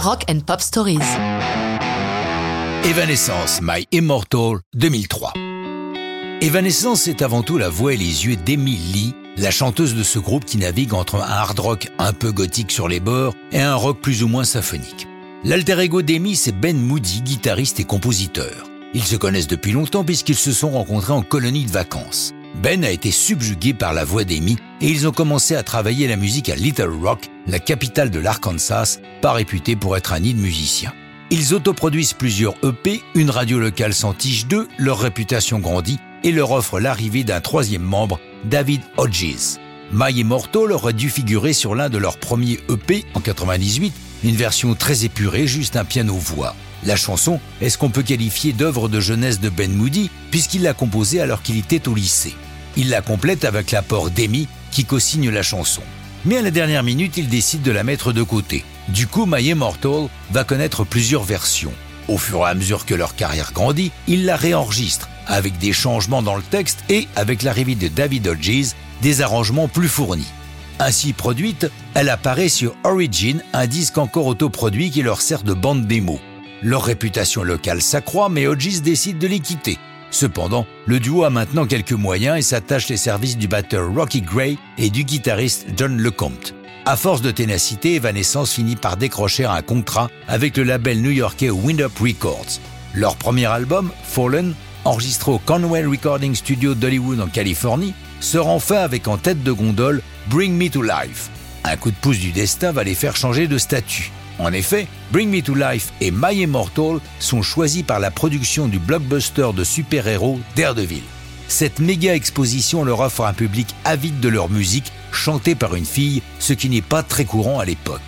Rock and Pop Stories. Evanescence, My Immortal 2003. Evanescence, c'est avant tout la voix et les yeux d'Emily Lee, la chanteuse de ce groupe qui navigue entre un hard rock un peu gothique sur les bords et un rock plus ou moins symphonique. L'alter ego d'Amy, c'est Ben Moody, guitariste et compositeur. Ils se connaissent depuis longtemps puisqu'ils se sont rencontrés en colonie de vacances. Ben a été subjugué par la voix d'Amy et ils ont commencé à travailler la musique à Little Rock, la capitale de l'Arkansas, pas réputée pour être un nid de musiciens. Ils autoproduisent plusieurs EP, une radio locale s'en tige d'eux, leur réputation grandit et leur offre l'arrivée d'un troisième membre, David Hodges. My Immortal aurait dû figurer sur l'un de leurs premiers EP en 98, une version très épurée, juste un piano-voix. La chanson est ce qu'on peut qualifier d'œuvre de jeunesse de Ben Moody, puisqu'il l'a composée alors qu'il était au lycée? Il la complète avec l'apport d'Amy, qui co-signe la chanson. Mais à la dernière minute, il décide de la mettre de côté. Du coup, My Immortal va connaître plusieurs versions. Au fur et à mesure que leur carrière grandit, il la réenregistre, avec des changements dans le texte et, avec l'arrivée de David Hodges, des arrangements plus fournis. Ainsi produite, elle apparaît sur Origin, un disque encore autoproduit qui leur sert de bande démo. Leur réputation locale s'accroît, mais Hodges décide de les quitter. Cependant, le duo a maintenant quelques moyens et s'attache les services du batteur Rocky Gray et du guitariste John Lecomte. À force de ténacité, Evanescence finit par décrocher un contrat avec le label new-yorkais Wind Up Records. Leur premier album, Fallen, enregistré au Conway Recording Studio d'Hollywood en Californie, se rend fin avec en tête de gondole Bring Me to Life. Un coup de pouce du destin va les faire changer de statut. En effet, Bring Me to Life et My Immortal sont choisis par la production du blockbuster de super-héros Daredevil. Cette méga exposition leur offre un public avide de leur musique chantée par une fille, ce qui n'est pas très courant à l'époque.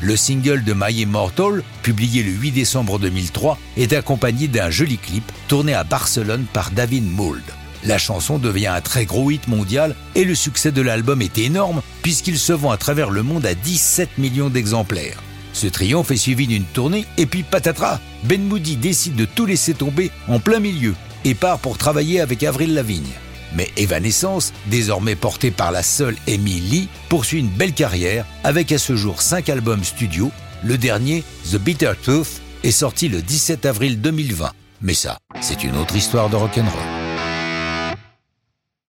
Le single de My Immortal, publié le 8 décembre 2003, est accompagné d'un joli clip tourné à Barcelone par David Mould. La chanson devient un très gros hit mondial et le succès de l'album est énorme puisqu'il se vend à travers le monde à 17 millions d'exemplaires. Ce triomphe est suivi d'une tournée et puis patatras, Ben Moody décide de tout laisser tomber en plein milieu et part pour travailler avec Avril Lavigne. Mais Evanescence, désormais portée par la seule Amy Lee, poursuit une belle carrière avec à ce jour 5 albums studio. Le dernier, The Bitter Truth, est sorti le 17 avril 2020. Mais ça, c'est une autre histoire de rock'n'roll.